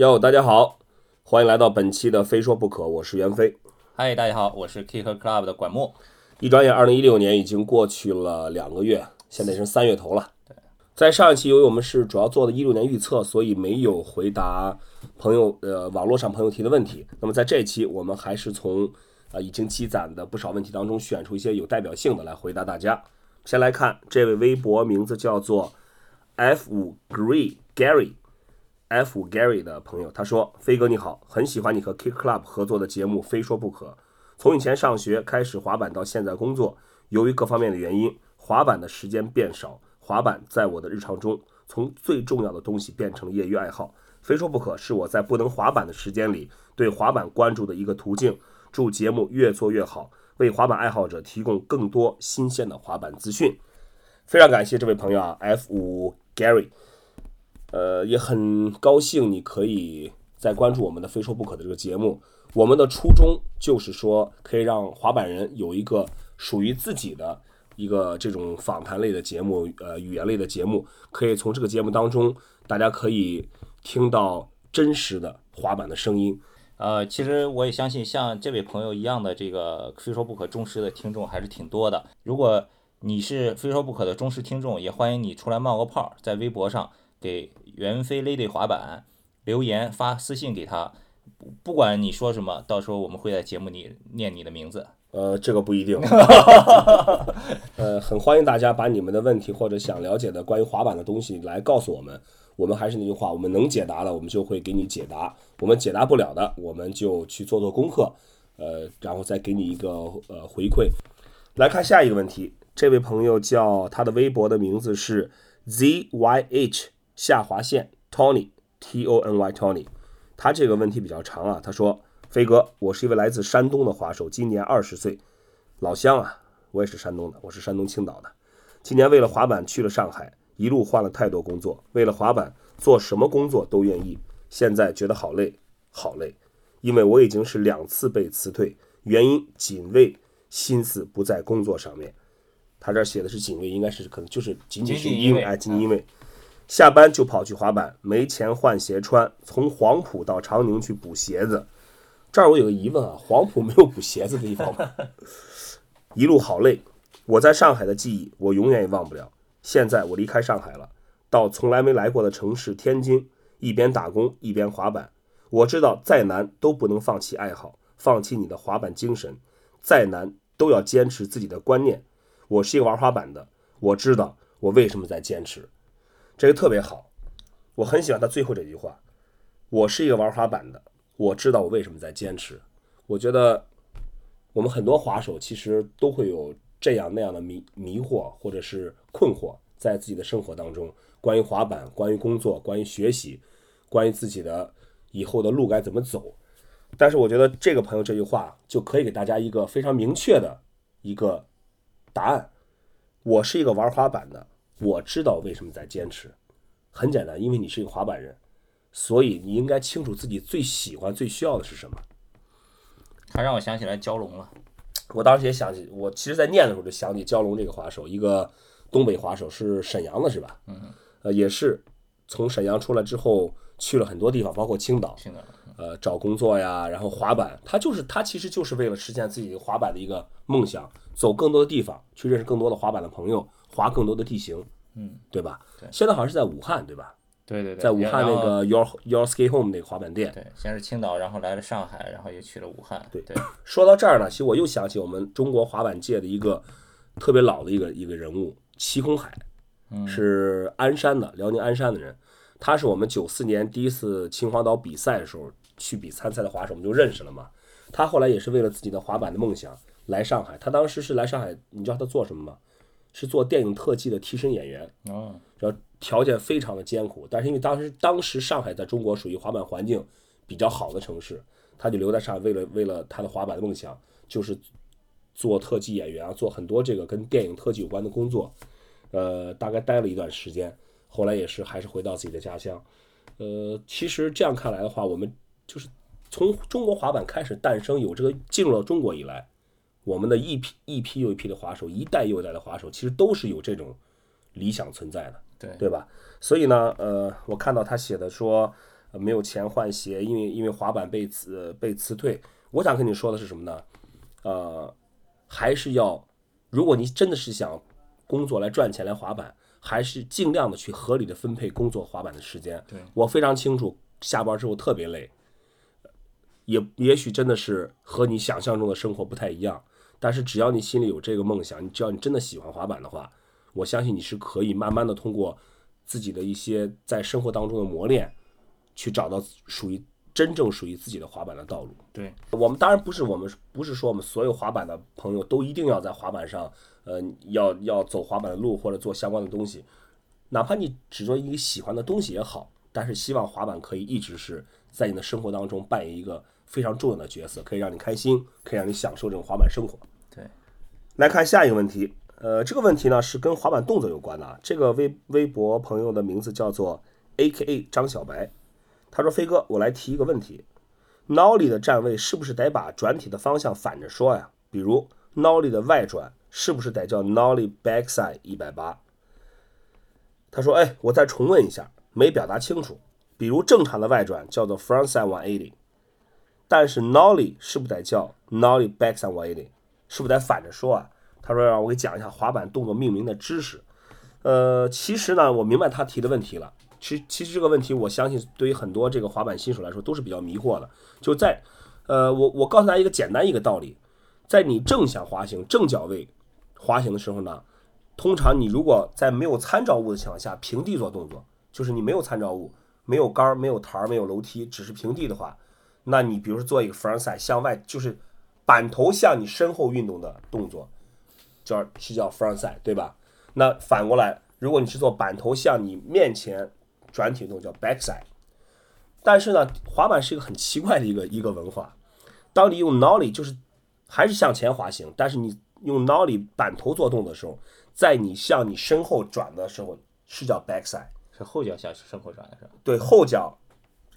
哟，大家好，欢迎来到本期的《非说不可》，我是袁飞。嗨，大家好，我是 Kick Club 的管木。一转眼，二零一六年已经过去了两个月，现在是三月头了。在上一期，由于我们是主要做的一六年预测，所以没有回答朋友呃网络上朋友提的问题。那么在这一期，我们还是从啊已经积攒的不少问题当中选出一些有代表性的来回答大家。先来看这位微博名字叫做 F 五 Gree Gary F 五 Gary 的朋友，他说：“飞哥你好，很喜欢你和 Kick Club 合作的节目，非说不可。从以前上学开始滑板到现在工作，由于各方面的原因，滑板的时间变少。”滑板在我的日常中，从最重要的东西变成了业余爱好，非说不可。是我在不能滑板的时间里对滑板关注的一个途径。祝节目越做越好，为滑板爱好者提供更多新鲜的滑板资讯。非常感谢这位朋友啊，F 五 Gary，呃，也很高兴你可以在关注我们的非说不可的这个节目。我们的初衷就是说，可以让滑板人有一个属于自己的。一个这种访谈类的节目，呃，语言类的节目，可以从这个节目当中，大家可以听到真实的滑板的声音。呃，其实我也相信，像这位朋友一样的这个非说不可忠实的听众还是挺多的。如果你是非说不可的忠实听众，也欢迎你出来冒个泡，在微博上给袁飞 Lady 滑板留言发私信给他，不管你说什么，到时候我们会在节目里念你的名字。呃，这个不一定。呃，很欢迎大家把你们的问题或者想了解的关于滑板的东西来告诉我们。我们还是那句话，我们能解答的，我们就会给你解答；我们解答不了的，我们就去做做功课，呃，然后再给你一个呃回馈。来看下一个问题，这位朋友叫他的微博的名字是 zyh 下划线 tony t o n y tony，他这个问题比较长啊，他说。飞哥，我是一位来自山东的滑手，今年二十岁，老乡啊，我也是山东的，我是山东青岛的。今年为了滑板去了上海，一路换了太多工作，为了滑板做什么工作都愿意。现在觉得好累，好累，因为我已经是两次被辞退，原因仅为心思不在工作上面。他这写的是仅为，应该是可能就是仅仅是因为，哎，仅仅因为下班就跑去滑板，没钱换鞋穿，从黄埔到长宁去补鞋子。这儿我有个疑问啊，黄埔没有补鞋子的地方吗？一路好累，我在上海的记忆我永远也忘不了。现在我离开上海了，到从来没来过的城市天津，一边打工一边滑板。我知道再难都不能放弃爱好，放弃你的滑板精神，再难都要坚持自己的观念。我是一个玩滑板的，我知道我为什么在坚持。这个特别好，我很喜欢他最后这句话。我是一个玩滑板的。我知道我为什么在坚持。我觉得我们很多滑手其实都会有这样那样的迷迷惑或者是困惑，在自己的生活当中，关于滑板，关于工作，关于学习，关于自己的以后的路该怎么走。但是我觉得这个朋友这句话就可以给大家一个非常明确的一个答案。我是一个玩滑板的，我知道为什么在坚持。很简单，因为你是一个滑板人。所以你应该清楚自己最喜欢、最需要的是什么。他让我想起来蛟龙了。我当时也想起，我其实，在念的时候就想起蛟龙这个滑手，一个东北滑手，是沈阳的，是吧？嗯。呃，也是从沈阳出来之后，去了很多地方，包括青岛。青岛。呃，找工作呀，然后滑板，他就是他，其实就是为了实现自己滑板的一个梦想，走更多的地方，去认识更多的滑板的朋友，滑更多的地形。嗯，对吧？对。现在好像是在武汉，对吧？对对对，在武汉那个 Your Your Ski Home 那个滑板店。对，先是青岛，然后来了上海，然后又去了武汉。对对。说到这儿呢，其实我又想起我们中国滑板界的一个特别老的一个一个人物齐空海，是鞍山的辽宁鞍山的人。他是我们九四年第一次秦皇岛比赛的时候去比参赛的滑手，我们就认识了嘛。他后来也是为了自己的滑板的梦想来上海。他当时是来上海，你知道他做什么吗？是做电影特技的替身演员。哦。然后。条件非常的艰苦，但是因为当时当时上海在中国属于滑板环境比较好的城市，他就留在上海，为了为了他的滑板的梦想，就是做特技演员啊，做很多这个跟电影特技有关的工作。呃，大概待了一段时间，后来也是还是回到自己的家乡。呃，其实这样看来的话，我们就是从中国滑板开始诞生，有这个进入到中国以来，我们的一批一批又一批的滑手，一代又一代的滑手，其实都是有这种理想存在的。对对吧？所以呢，呃，我看到他写的说，呃没有钱换鞋，因为因为滑板被辞被辞退。我想跟你说的是什么呢？呃，还是要，如果你真的是想工作来赚钱来滑板，还是尽量的去合理的分配工作滑板的时间。对我非常清楚，下班之后特别累，也也许真的是和你想象中的生活不太一样。但是只要你心里有这个梦想，你只要你真的喜欢滑板的话，我相信你是可以慢慢的通过自己的一些在生活当中的磨练，去找到属于真正属于自己的滑板的道路。对，我们当然不是我们不是说我们所有滑板的朋友都一定要在滑板上，呃，要要走滑板的路或者做相关的东西，哪怕你只做一个喜欢的东西也好，但是希望滑板可以一直是在你的生活当中扮演一个非常重要的角色，可以让你开心，可以让你享受这种滑板生活。对，来看下一个问题，呃，这个问题呢是跟滑板动作有关的啊。这个微微博朋友的名字叫做 A.K.A 张小白，他说：“飞哥，我来提一个问题，nollie 的站位是不是得把转体的方向反着说呀？比如 nollie 的外转是不是得叫 nollie backside 一百八？”他说：“哎，我再重问一下，没表达清楚。比如正常的外转叫做 frontside one eighty，但是 nollie 是不是得叫 nollie backside one eighty？是不是得反着说啊？”他说：“让我给讲一下滑板动作命名的知识。”呃，其实呢，我明白他提的问题了。其，其实这个问题，我相信对于很多这个滑板新手来说都是比较迷惑的。就在，呃，我我告诉大家一个简单一个道理，在你正向滑行、正脚位滑行的时候呢，通常你如果在没有参照物的情况下平地做动作，就是你没有参照物、没有杆儿、没有台儿、没有楼梯，只是平地的话，那你比如说做一个 frontside 向外，就是板头向你身后运动的动作，叫是叫 frontside，对吧？那反过来，如果你是做板头向你面前转体动作叫 backside。但是呢，滑板是一个很奇怪的一个一个文化。当你用 nollie 就是还是向前滑行，但是你用 nollie 板头做动的时候，在你向你身后转的时候是叫 backside。是后脚向身后转的是吧？对后脚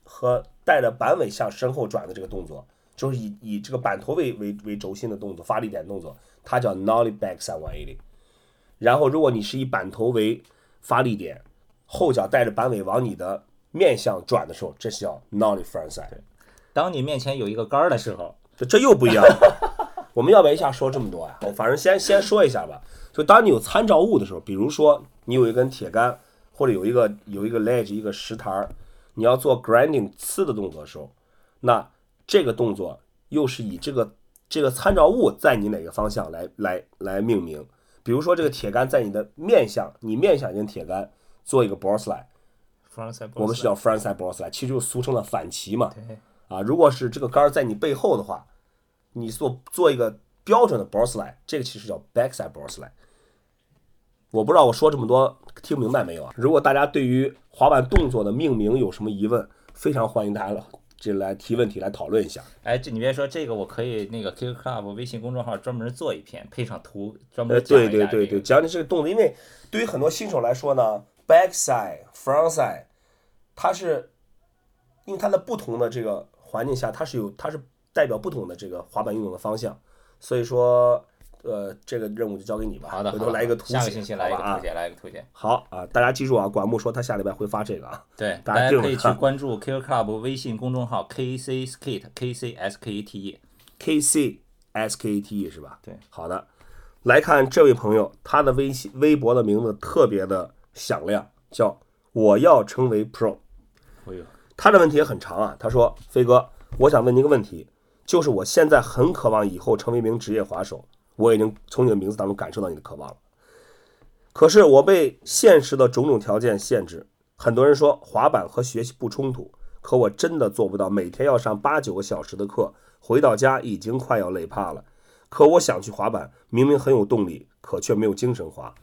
和带着板尾向身后转的这个动作，就是以以这个板头为为为轴心的动作，发力点动作，它叫 nollie backside one eighty。然后，如果你是以板头为发力点，后脚带着板尾往你的面向转的时候，这是叫 nollie frontside。当你面前有一个杆儿的时候，这这又不一样了。我们要不要一下说这么多呀？我反正先先说一下吧。就当你有参照物的时候，比如说你有一根铁杆，或者有一个有一个 ledge 一个石台儿，你要做 grinding 刺的动作的时候，那这个动作又是以这个这个参照物在你哪个方向来来来命名。比如说这个铁杆在你的面向，你面向一根铁杆做一个 board slide，frontside 我们是叫 frontside board slide，其实就俗称的反骑嘛。对啊，如果是这个杆在你背后的话，你做做一个标准的 board slide，这个其实叫 backside board slide。我不知道我说这么多听明白没有啊？如果大家对于滑板动作的命名有什么疑问，非常欢迎大家来这来提问题来讨论一下。哎，这你别说这个，我可以那个 Kick Club 微信公众号专门做一篇，配上图，专呃，门讲对一下这个对对对，讲你这个动作，因为对于很多新手来说呢，backside、frontside，它是因为它在不同的这个环境下，它是有它是代表不同的这个滑板运动的方向，所以说，呃，这个任务就交给你吧。好的，回头来一个图解，下个星期来一个图解，来一个图解。好啊，大家记住啊，管木说他下礼拜会发这个啊。对，大家可以去关注 Kick Club 微信公众号 KC Skate K C S K A T E。K C S K A T E 是吧？对，好的，来看这位朋友，他的微信微博的名字特别的响亮，叫我要成为 Pro。哎呦，他的问题也很长啊，他说：“飞哥，我想问您一个问题，就是我现在很渴望以后成为一名职业滑手，我已经从你的名字当中感受到你的渴望了。可是我被现实的种种条件限制。很多人说滑板和学习不冲突，可我真的做不到每天要上八九个小时的课，回到家已经快要累怕了。可我想去滑板，明明很有动力，可却没有精神滑。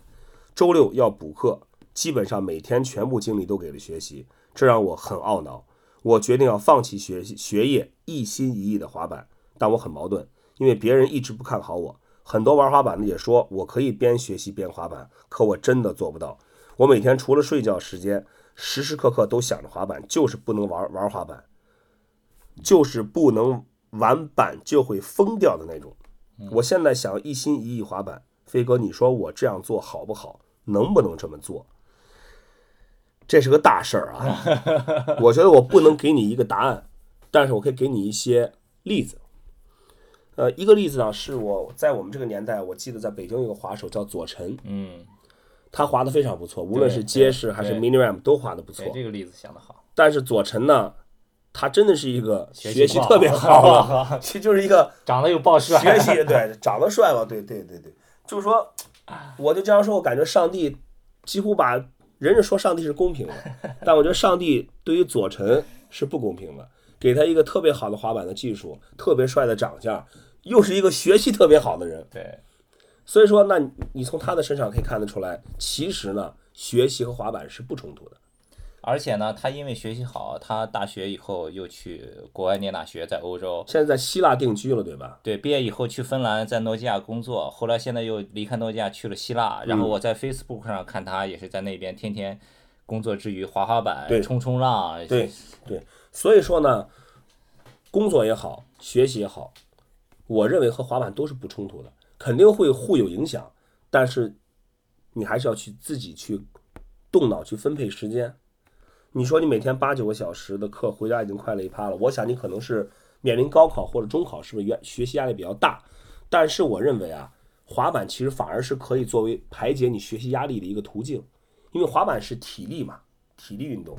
周六要补课，基本上每天全部精力都给了学习，这让我很懊恼。我决定要放弃学习学业，一心一意的滑板。但我很矛盾，因为别人一直不看好我，很多玩滑板的也说我可以边学习边滑板，可我真的做不到。我每天除了睡觉时间，时时刻刻都想着滑板，就是不能玩玩滑板，就是不能玩板就会疯掉的那种。我现在想一心一意滑板，飞哥，你说我这样做好不好？能不能这么做？这是个大事儿啊！我觉得我不能给你一个答案，但是我可以给你一些例子。呃，一个例子呢，是我在我们这个年代，我记得在北京有个滑手叫左晨，嗯，他滑的非常不错，无论是街式还是 mini ramp 都滑的不错。这个例子想的好，但是左晨呢，他真的是一个学学习特别 好了，其实就是一个长得又暴帅，学习对长得帅吧？对对对对，就是说，我就这样说，我感觉上帝几乎把人家说上帝是公平的，但我觉得上帝对于左晨是不公平的，给他一个特别好的滑板的技术，特别帅的长相，又是一个学习特别好的人，对，所以说，那你你从他的身上可以看得出来，其实呢，学习和滑板是不冲突的。而且呢，他因为学习好，他大学以后又去国外念大学，在欧洲，现在在希腊定居了，对吧？对，毕业以后去芬兰，在诺基亚工作，后来现在又离开诺基亚去了希腊。然后嗯我在 Facebook 上看他也是在那边天天工作之余滑滑板、冲冲浪。对对，所以说呢，工作也好，学习也好，我认为和滑板都是不冲突的，肯定会互有影响，但是你还是要去自己去动脑去分配时间。你说你每天八九个小时的课，回家已经快累趴了，我想你可能是面临高考或者中考，是不是原学习压力比较大？但是我认为啊，滑板其实反而是可以作为排解你学习压力的一个途径，因为滑板是体力嘛，体力运动。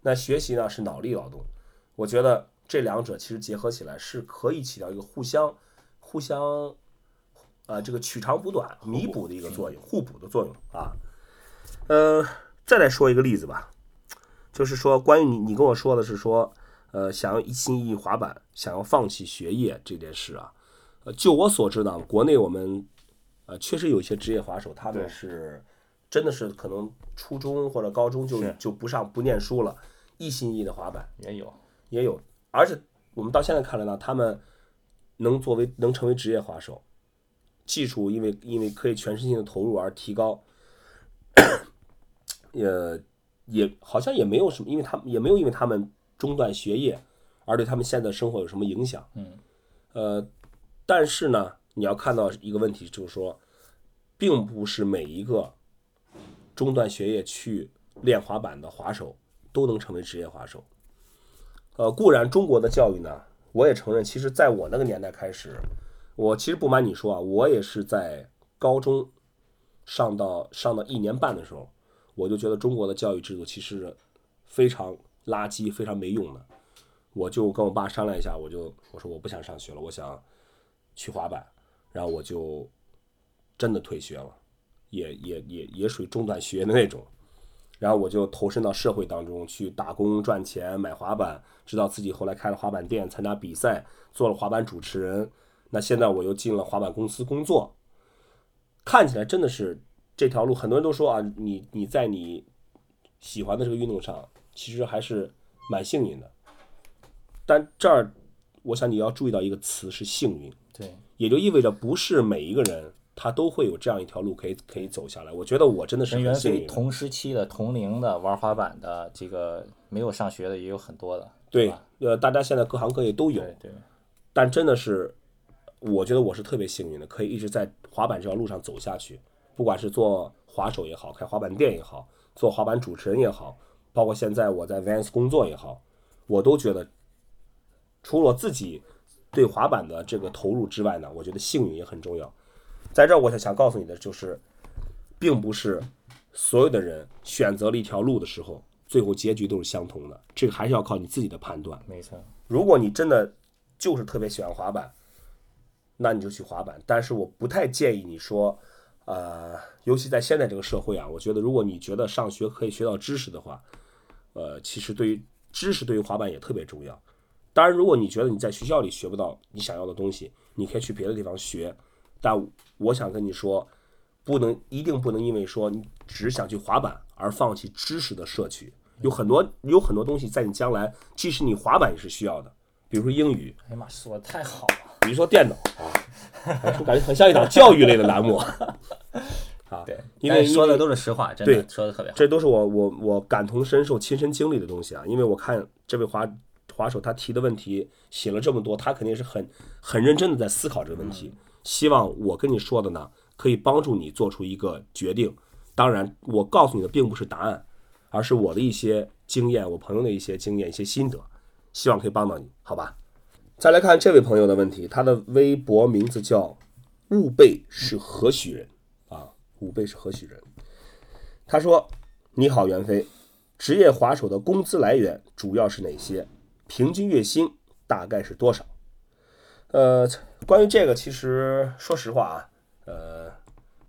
那学习呢是脑力劳动，我觉得这两者其实结合起来是可以起到一个互相、互相，呃，这个取长补短、弥补的一个作用，互补的作用啊。呃，再来说一个例子吧，就是说关于你，你跟我说的是说，呃，想要一心一意滑板，想要放弃学业这件事啊，呃，就我所知呢，国内我们呃确实有一些职业滑手，他们是真的是可能初中或者高中就就不上不念书了，一心一意的滑板。也有，也有，而且我们到现在看来呢，他们能作为能成为职业滑手，技术因为因为可以全身心的投入而提高，也也好像也没有什么，因为他们也没有因为他们中断学业而对他们现在的生活有什么影响。嗯，呃，但是呢，你要看到一个问题，就是说，并不是每一个中断学业去练滑板的滑手都能成为职业滑手。呃，固然中国的教育呢，我也承认，其实在我那个年代开始，我其实不瞒你说啊，我也是在高中上到上到一年半的时候，我就觉得中国的教育制度其实非常垃圾、非常没用的。我就跟我爸商量一下，我就我说我不想上学了，我想去滑板，然后我就真的退学了，也也也也属于中断学的那种。然后我就投身到社会当中去打工赚钱买滑板，直到自己后来开了滑板店，参加比赛，做了滑板主持人。那现在我又进了滑板公司工作，看起来真的是这条路，很多人都说啊，你你在你喜欢的这个运动上，其实还是蛮幸运的。但这儿，我想你要注意到一个词是幸运，对，也就意味着不是每一个人他都会有这样一条路可以可以走下来。我觉得我真的是很幸运同时期的、同龄的玩滑板的，这个没有上学的也有很多的，对，呃，大家现在各行各业都有，对对，但真的是，我觉得我是特别幸运的，可以一直在滑板这条路上走下去。不管是做滑手也好，开滑板店也好，做滑板主持人也好，包括现在我在 Vans 工作也好，我都觉得，除了自己对滑板的这个投入之外呢，我觉得幸运也很重要。在这儿，我想想告诉你的就是，并不是所有的人选择了一条路的时候，最后结局都是相同的。这个还是要靠你自己的判断。没错，如果你真的就是特别喜欢滑板，那你就去滑板。但是我不太建议你说，呃，尤其在现在这个社会啊，我觉得如果你觉得上学可以学到知识的话，呃，其实对于知识对于滑板也特别重要。当然，如果你觉得你在学校里学不到你想要的东西，你可以去别的地方学。但我想跟你说，不能一定不能因为说你只想去滑板而放弃知识的摄取。有很多有很多东西在你将来，即使你滑板也是需要的，比如说英语，哎呀妈，说的太好了，比如说电脑啊，哎我感觉很像一档教育类的栏目。啊，对，因为说的都是实话，真对的说的特别好，这都是我我我感同身受、亲身经历的东西啊。因为我看这位滑滑手他提的问题写了这么多，他肯定是很很认真的在思考这个问题。希望我跟你说的呢，可以帮助你做出一个决定。当然，我告诉你的并不是答案，而是我的一些经验，我朋友的一些经验、一些心得，希望可以帮到你，好吧？再来看这位朋友的问题，他的微博名字叫“吾辈是何许人”啊，“吾辈是何许人”。他说：“你好，袁飞，职业滑手的工资来源主要是哪些？平均月薪大概是多少？”呃，关于这个，其实说实话啊，呃，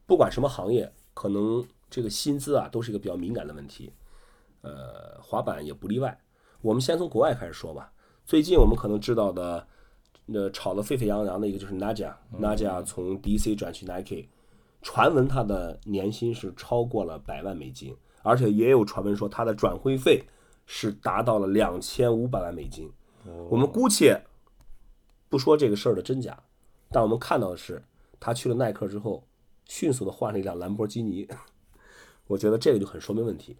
不管什么行业，可能这个薪资啊都是一个比较敏感的问题。呃，滑板也不例外。我们先从国外开始说吧。最近我们可能知道的，那炒得沸沸扬扬的一个就是 Naja，Naja 从 DC 转去 Nike，传闻他的年薪是超过了百万美金，而且也有传闻说他的转会费是达到了两千五百万美金。我们姑且不说这个事儿的真假，但我们看到的是，他去了耐克之后，迅速的换了一辆兰博基尼。我觉得这个就很说明问题，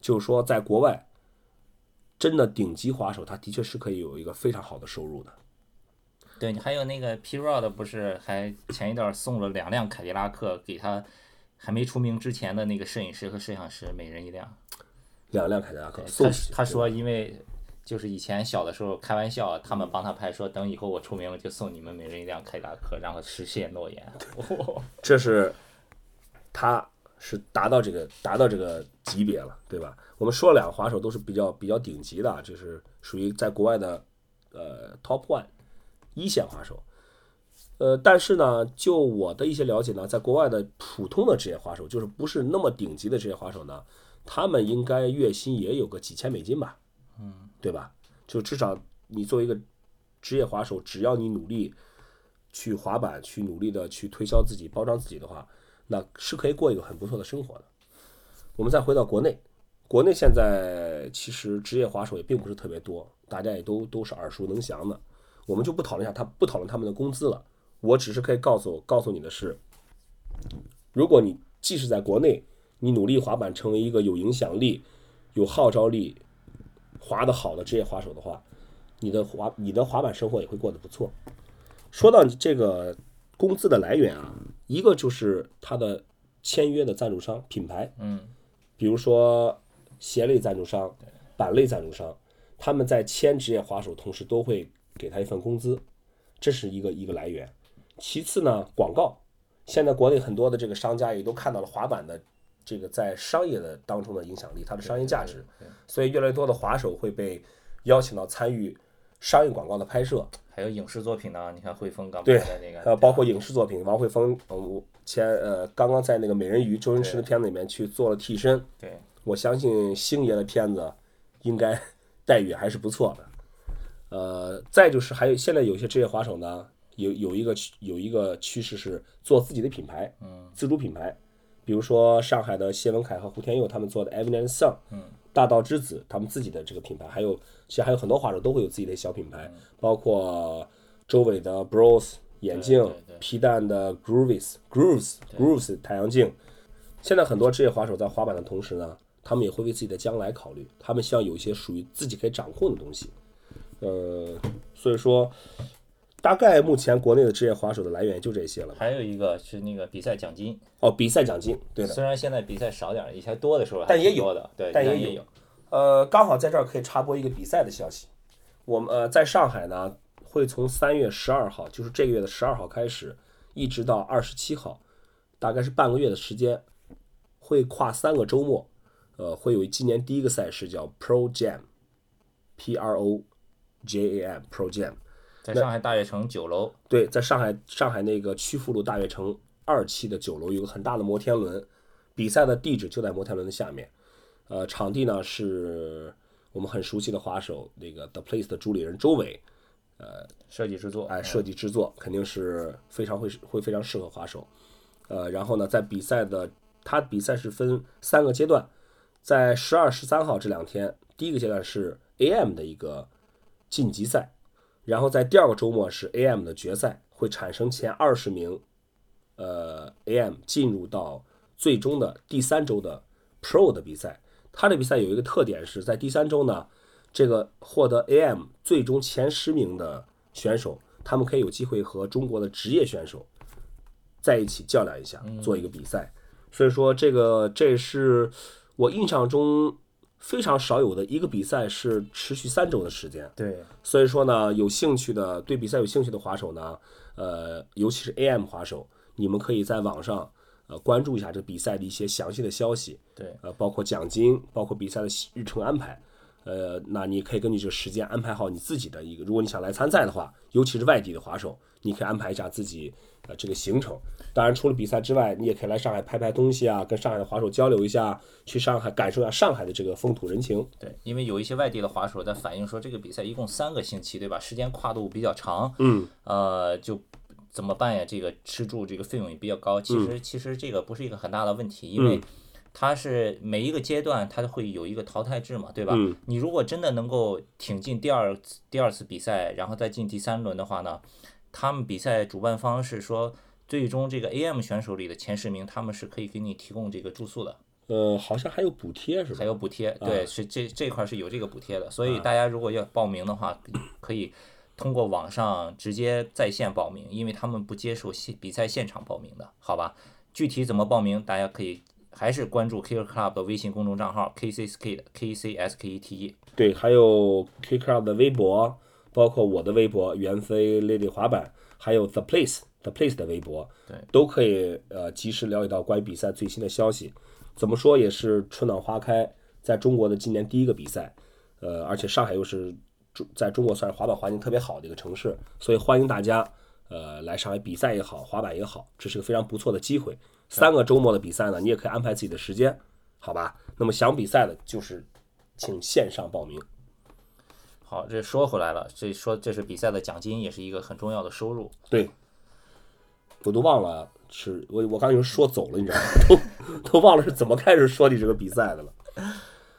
就是说在国外。真的顶级滑手，他的确是可以有一个非常好的收入的。对你还有那个 P Rod 不是还前一段送了两辆凯迪拉克给他还没出名之前的那个摄影师和摄像师每人一辆。两辆凯迪拉克。他他说因为就是以前小的时候开玩笑，他们帮他拍说等以后我出名了就送你们每人一辆凯迪拉克，然后实现诺言。这是他是达到这个达到这个级别了，对吧？我们说了两个滑手都是比较比较顶级的，就是属于在国外的呃 top one 一线滑手。呃，但是呢，就我的一些了解呢，在国外的普通的职业滑手，就是不是那么顶级的职业滑手呢，他们应该月薪也有个几千美金吧？嗯，对吧？就至少你作为一个职业滑手，只要你努力去滑板，去努力的去推销自己、包装自己的话，那是可以过一个很不错的生活的。我们再回到国内。国内现在其实职业滑手也并不是特别多，大家也都都是耳熟能详的，我们就不讨论一下他不讨论他们的工资了。我只是可以告诉告诉你的是，如果你即使在国内，你努力滑板成为一个有影响力、有号召力、滑得好的职业滑手的话，你的滑你的滑板生活也会过得不错。说到这个工资的来源啊，一个就是他的签约的赞助商品牌，嗯，比如说。鞋类赞助商、板类赞助商，他们在签职业滑手同时都会给他一份工资，这是一个一个来源。其次呢，广告，现在国内很多的这个商家也都看到了滑板的这个在商业的当中的影响力，它的商业价值，所以越来越多的滑手会被邀请到参与商业广告的拍摄，还有影视作品呢。你看汇丰刚拍的那个，呃，包括影视作品，王汇丰，我，前呃刚刚在那个美人鱼周星驰的片子里面去做了替身，对。我相信星爷的片子应该 待遇还是不错的。呃，再就是还有现在有些职业滑手呢，有有一个有一个趋势是做自己的品牌，嗯，自主品牌。比如说上海的谢文凯和胡天佑他们做的 Evidence Sun，嗯，大道之子他们自己的这个品牌，还有其实还有很多滑手都会有自己的小品牌，包括周伟的 Bros 眼镜，皮蛋的 Grooves Grooves Grooves 太阳镜。现在很多职业滑手在滑板的同时呢。他们也会为自己的将来考虑，他们希望有一些属于自己可以掌控的东西，呃，所以说，大概目前国内的职业滑手的来源就这些了。还有一个是那个比赛奖金哦，比赛奖金，对的。虽然现在比赛少点，以前多的时候但也有的，对，但也有。呃，刚好在这儿可以插播一个比赛的消息，我们呃在上海呢，会从三月十二号，就是这个月的十二号开始，一直到二十七号，大概是半个月的时间，会跨三个周末。呃，会有今年第一个赛事叫 Pro Jam，P R O J A M Pro Jam，在上海大悦城九楼。对，在上海上海那个曲阜路大悦城二期的九楼有个很大的摩天轮，比赛的地址就在摩天轮的下面。呃，场地呢是我们很熟悉的滑手那个 The Place 的主理人周伟，呃，设计制作，哎，设计制作肯定是非常会会非常适合滑手。呃，然后呢，在比赛的他比赛是分三个阶段。在十二、十三号这两天，第一个阶段是 AM 的一个晋级赛，然后在第二个周末是 AM 的决赛，会产生前二十名，呃，AM 进入到最终的第三周的 Pro 的比赛。它的比赛有一个特点是在第三周呢，这个获得 AM 最终前十名的选手，他们可以有机会和中国的职业选手在一起较量一下，做一个比赛。所以说，这个这是。我印象中，非常少有的一个比赛是持续三周的时间。对，所以说呢，有兴趣的对比赛有兴趣的滑手呢，呃，尤其是 AM 滑手，你们可以在网上呃关注一下这比赛的一些详细的消息，对，呃，包括奖金，包括比赛的日程安排。呃，那你可以根据这个时间安排好你自己的一个，如果你想来参赛的话，尤其是外地的滑手，你可以安排一下自己呃这个行程。当然，除了比赛之外，你也可以来上海拍拍东西啊，跟上海的滑手交流一下，去上海感受一下上海的这个风土人情。对，因为有一些外地的滑手在反映说，这个比赛一共三个星期，对吧？时间跨度比较长，嗯，呃，就怎么办呀？这个吃住这个费用也比较高。其嗯实其实这个不是一个很大的问题，因为它是每一个阶段它都会有一个淘汰制嘛，对吧？嗯你如果真的能够挺进第二次第二次比赛，然后再进第三轮的话呢，他们比赛主办方是说，最终这个 AM 选手里的前十名，他们是可以给你提供这个住宿的。呃，好像还有补贴是吧？还有补贴，对，是这这块儿是有这个补贴的，所以大家如果要报名的话，可以通过网上直接在线报名，因为他们不接受现比赛现场报名的，好吧？具体怎么报名，大家可以还是关注 Kicker Club 的微信公众账号 KCSK 的 K C S K E T E，对，还有 K Club 的微博，包括我的微博袁飞 Lady 滑板，还有 The Place The Place 的微博，对，都可以呃及时了解到关于比赛最新的消息。怎么说也是春暖花开，在中国的今年第一个比赛，呃，而且上海又是中在中国算是滑板环境特别好的一个城市，所以欢迎大家呃来上海比赛也好，滑板也好，这是个非常不错的机会。三个周末的比赛呢，你也可以安排自己的时间，好吧？那么想比赛的，就是请线上报名。好，这说回来了，这说这是比赛的奖金，也是一个很重要的收入。对，我都忘了是我我刚才说走了，你知道吗？都都忘了是怎么开始说你这个比赛的了。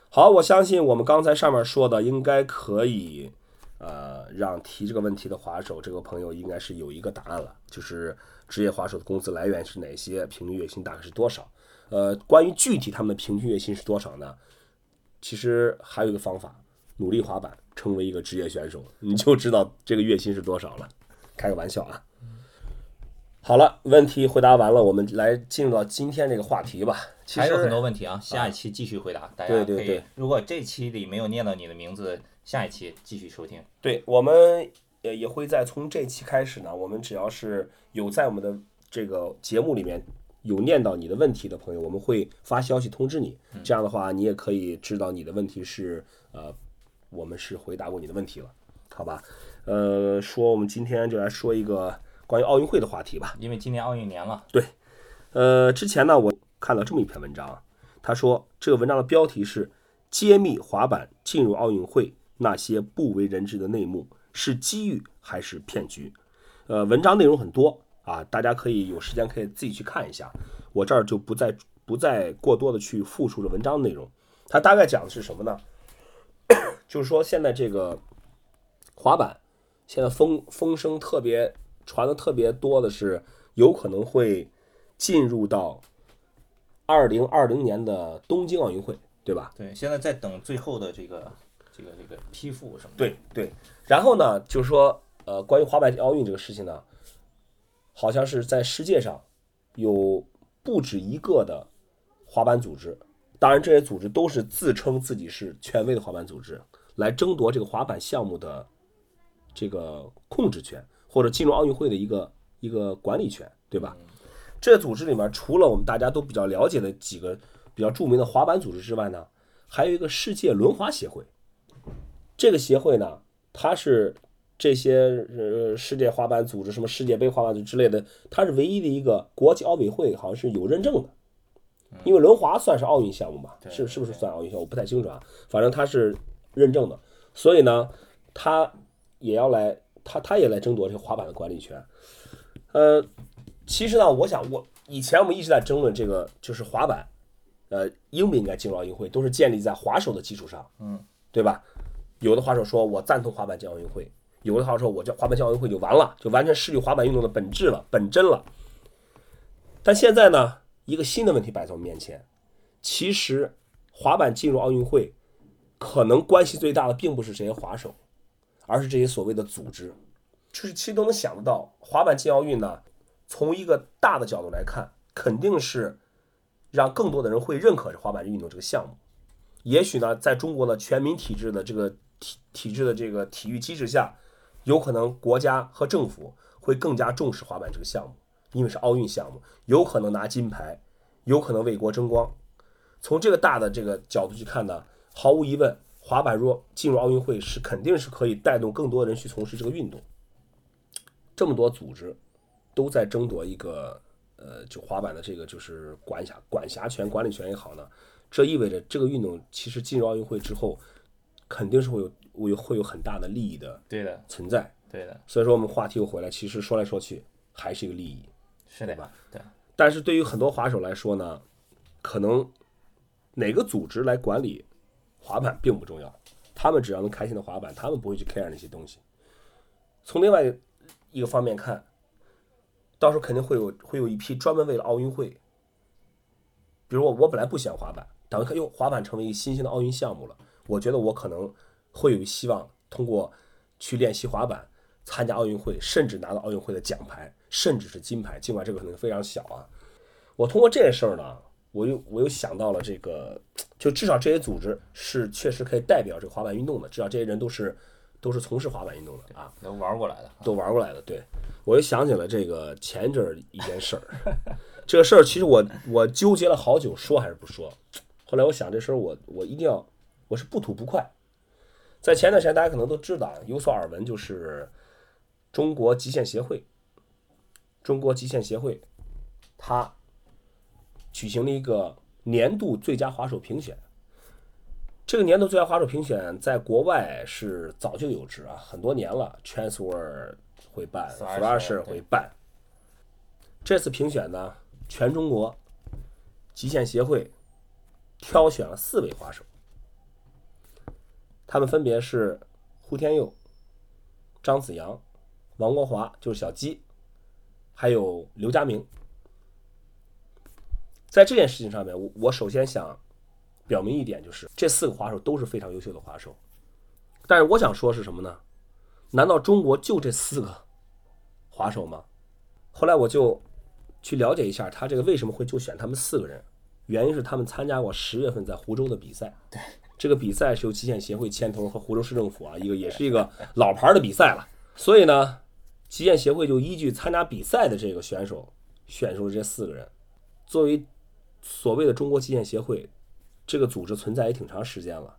好，我相信我们刚才上面说的应该可以，呃，让提这个问题的滑手这个朋友应该是有一个答案了，就是职业滑手的工资来源是哪些，平均月薪大概是多少？呃，关于具体他们的平均月薪是多少呢？其实还有一个方法，努力滑板，成为一个职业选手，你就知道这个月薪是多少了。开个玩笑啊。好了，问题回答完了，我们来进入到今天这个话题吧。其实还有很多问题啊，下一期继续回答，大家可以。对对对如果这期里没有念到你的名字，下一期继续收听。对，我们也也会在从这期开始呢，我们只要是有在我们的这个节目里面有念到你的问题的朋友，我们会发消息通知你。这样的话，你也可以知道你的问题是呃，我们是回答过你的问题了，好吧？呃，说我们今天就来说一个关于奥运会的话题吧。因为今年奥运年了，对呃，之前呢，我看到这么一篇文章，他说这个文章的标题是“揭秘滑板进入奥运会那些不为人知的内幕，是机遇还是骗局？”呃，文章内容很多啊，大家可以有时间可以自己去看一下，我这儿就不再不再过多的去复述这文章内容。它大概讲的是什么呢？就是说现在这个滑板现在风风声特别传的特别多的是，有可能会进入到二零二零年的东京奥运会，对吧？对，现在在等最后的这个这个这个批复什么的。对对。然后呢，就是说，呃，关于滑板奥运这个事情呢，好像是在世界上有不止一个的滑板组织，当然这些组织都是自称自己是权威的滑板组织，来争夺这个滑板项目的这个控制权，或者进入奥运会的一个一个管理权，对吧？这组织里面，除了我们大家都比较了解的几个比较著名的滑板组织之外呢，还有一个世界轮滑协会。这个协会呢，它是这些呃世界滑板组织，什么世界杯滑板组织之类的，它是唯一的一个国际奥委会好像是有认证的。因为轮滑算是奥运项目嘛，是是不是算奥运项目？我不太清楚啊，反正它是认证的，所以呢，他也要来，他他也来争夺这个滑板的管理权。呃，其实呢，我想我以前我们一直在争论这个，就是滑板，呃，应不应该进入奥运会，都是建立在滑手的基础上，嗯，对吧？有的滑手说我赞同滑板进奥运会，有的滑手说我这滑板进奥运会就完了，就完全失去滑板运动的本质了、本真了。但现在呢，一个新的问题摆在我们面前，其实滑板进入奥运会，可能关系最大的并不是这些滑手，而是这些所谓的组织。就是其实都能想得到，滑板进奥运呢，从一个大的角度来看，肯定是让更多的人会认可这滑板运动这个项目。也许呢，在中国的全民体制的这个体体制的这个体育机制下，有可能国家和政府会更加重视滑板这个项目，因为是奥运项目，有可能拿金牌，有可能为国争光。从这个大的这个角度去看呢，毫无疑问，滑板若进入奥运会是肯定是可以带动更多人去从事这个运动。这么多组织都在争夺一个呃，就滑板的这个就是管辖管辖权、管理权也好呢，这意味着这个运动其实进入奥运会之后，肯定是会有会有会有很大的利益的对的，存在。对的，所以说我们话题又回来，其实说来说去还是一个利益。是的吧？对，但是对于很多滑手来说呢，可能哪个组织来管理滑板并不重要，他们只要能开心的滑板，他们不会去 care 那些东西。从另外一个方面看，到时候肯定会有会有一批专门为了奥运会，比如我我本来不喜欢滑板，但我看哟滑板成为一个新兴的奥运项目了，我觉得我可能会有希望通过去练习滑板，参加奥运会，甚至拿到奥运会的奖牌，甚至是金牌，尽管这个可能非常小啊。我通过这件事儿呢，我又我又想到了这个，就至少这些组织是确实可以代表这个滑板运动的，至少这些人都是都是从事滑板运动的啊。能玩过来的。都玩过来的。对，我又想起了这个前一阵儿一件事儿，这个事儿其实我我纠结了好久，说还是不说。后来我想这事儿我我一定要，我是不吐不快。在前段时间大家可能都知道，有所耳闻，就是中国极限协会，中国极限协会，它举行了一个年度最佳滑手评选。这个年度最佳滑手评选在国外是早就有之啊，很多年了，Transworld 会办对会办。这次评选呢，全中国极限协会挑选了四位滑手，他们分别是胡天佑、张子阳、王国华，就是小鸡，还有刘佳明。在这件事情上面，我我首先想表明一点，就是这四个滑手都是非常优秀的滑手。但是我想说是什么呢？难道中国就这四个滑手吗？后来我就去了解一下，他这个为什么会就选他们四个人？原因是他们参加过十月份在湖州的比赛。对，这个比赛是由极限协会牵头和湖州市政府啊，一个也是一个老牌的比赛了。所以呢，极限协会就依据参加比赛的这个选手，选出了这四个人。作为所谓的中国极限协会，这个组织存在也挺长时间了，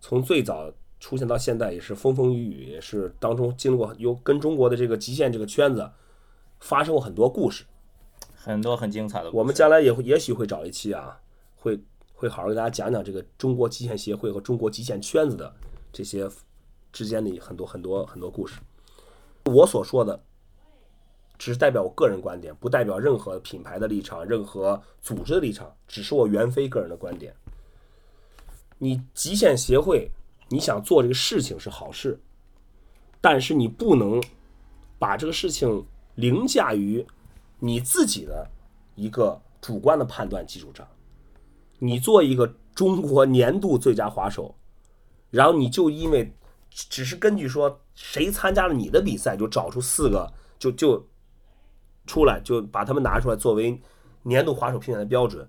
从最早出现到现在也是风风雨雨，也是当中经过有跟中国的这个极限这个圈子发生过很多故事。很多很精彩的故事。我们将来也会也许会找一期啊，会会好好给大家讲讲这个中国极限协会和中国极限圈子的这些之间的很多很多很多故事。我所说的只是代表我个人观点，不代表任何品牌的立场、任何组织的立场，只是我袁飞个人的观点。你极限协会，你想做这个事情是好事，但是你不能把这个事情凌驾于你自己的一个主观的判断基础上。你做一个中国年度最佳滑手，然后你就因为只是根据说谁参加了你的比赛，就找出四个，就就出来，就把他们拿出来作为年度滑手评选的标准。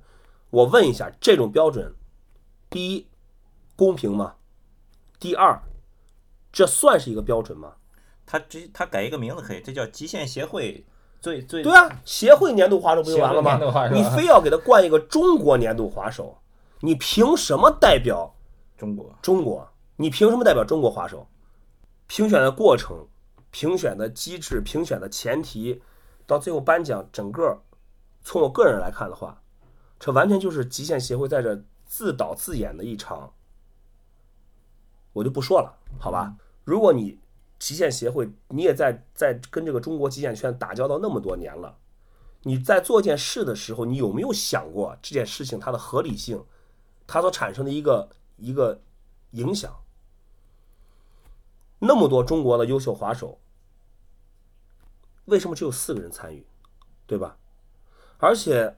我问一下，这种标准，第一，公平吗？第二，这算是一个标准吗？他直他改一个名字可以，这叫极限协会最最对啊，协会年度滑手不就完了吗你非要给他冠一个中国年度滑手，你凭什么代表中国中国？你凭什么代表中国滑手？评选的过程、评选的机制、评选的前提，到最后颁奖，整个从我个人来看的话，这完全就是极限协会在这自导自演的一场，我就不说了，好吧？如果你极限协会，你也在在跟这个中国极限圈打交道那么多年了，你在做一件事的时候，你有没有想过这件事情它的合理性，它所产生的一个一个影响？那么多中国的优秀滑手，为什么只有四个人参与，对吧？而且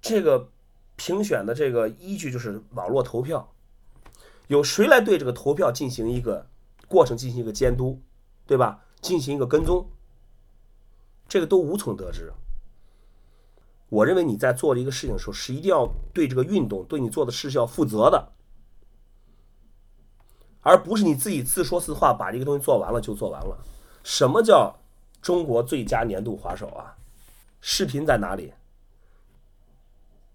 这个评选的这个依据就是网络投票，有谁来对这个投票进行一个过程进行一个监督，对吧？进行一个跟踪，这个都无从得知。我认为你在做一个事情的时候，是一定要对这个运动、对你做的事是要负责的。而不是你自己自说自话，把这个东西做完了就做完了。什么叫中国最佳年度滑手啊？视频在哪里？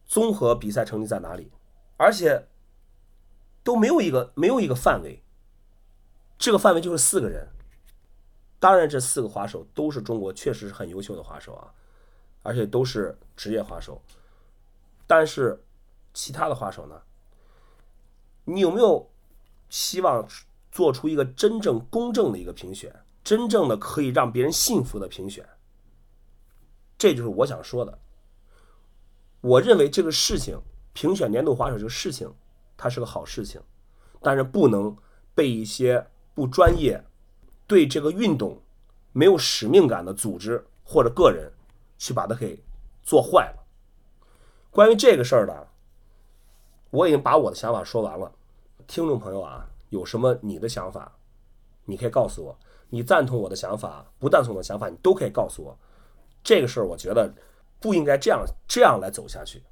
综合比赛成绩在哪里？而且都没有一个没有一个范围，这个范围就是四个人。当然，这四个滑手都是中国确实是很优秀的滑手啊，而且都是职业滑手。但是其他的滑手呢？你有没有希望做出一个真正公正的一个评选，真正的可以让别人信服的评选？这就是我想说的。我认为这个事情，评选年度滑手这个事情，它是个好事情，但是不能被一些不专业、对这个运动没有使命感的组织或者个人去把它给做坏了。关于这个事儿呢，我已经把我的想法说完了。听众朋友啊，有什么你的想法，你可以告诉我。你赞同我的想法，不赞同我的想法，你都可以告诉我。这个事儿，我觉得不应该这样这样来走下去。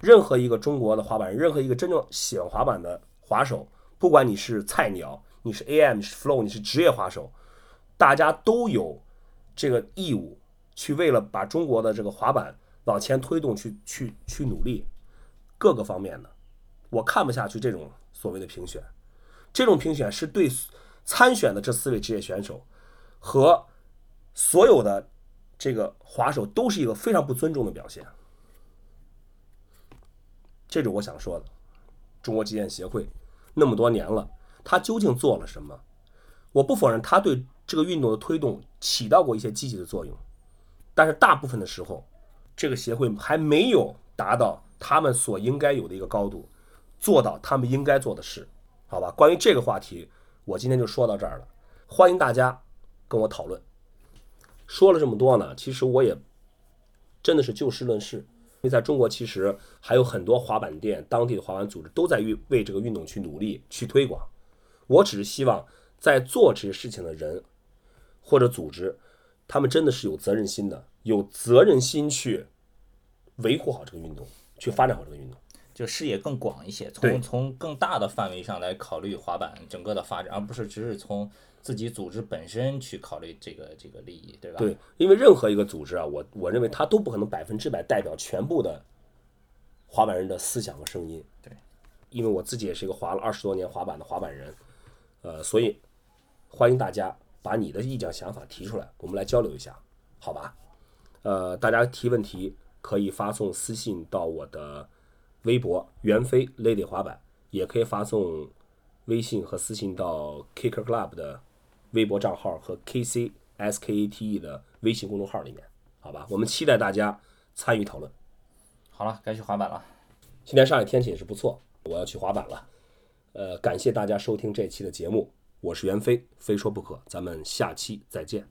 任何一个中国的滑板，任何一个真正喜欢滑板的滑手，不管你是菜鸟，你是 AM，你是 Flow，你是职业滑手，大家都有这个义务去为了把中国的这个滑板往前推动，去去去努力，各个方面的。我看不下去这种所谓的评选，这种评选是对参选的这四位职业选手和所有的。这个滑手都是一个非常不尊重的表现，这是我想说的。中国击剑协会那么多年了，他究竟做了什么？我不否认他对这个运动的推动起到过一些积极的作用，但是大部分的时候，这个协会还没有达到他们所应该有的一个高度，做到他们应该做的事。好吧，关于这个话题，我今天就说到这儿了。欢迎大家跟我讨论。说了这么多呢，其实我也真的是就事论事。因为在中国，其实还有很多滑板店、当地的滑板组织都在为这个运动去努力、去推广。我只是希望在做这些事情的人或者组织，他们真的是有责任心的，有责任心去维护好这个运动，去发展好这个运动，就视野更广一些，从从更大的范围上来考虑滑板整个的发展，而不是只是从。自己组织本身去考虑这个这个利益，对吧？对，因为任何一个组织啊，我我认为它都不可能百分之百代表全部的滑板人的思想和声音。对，因为我自己也是一个滑了二十多年滑板的滑板人，呃，所以欢迎大家把你的意见想法提出来，我们来交流一下，好吧？呃，大家提问题可以发送私信到我的微博袁飞 Lady 滑板，也可以发送微信和私信到 Kicker Club 的。微博账号和 K C S K A T E 的微信公众号里面，好吧，我们期待大家参与讨论。好了，该去滑板了。今天上海天气也是不错，我要去滑板了。呃，感谢大家收听这期的节目，我是袁飞，非说不可，咱们下期再见。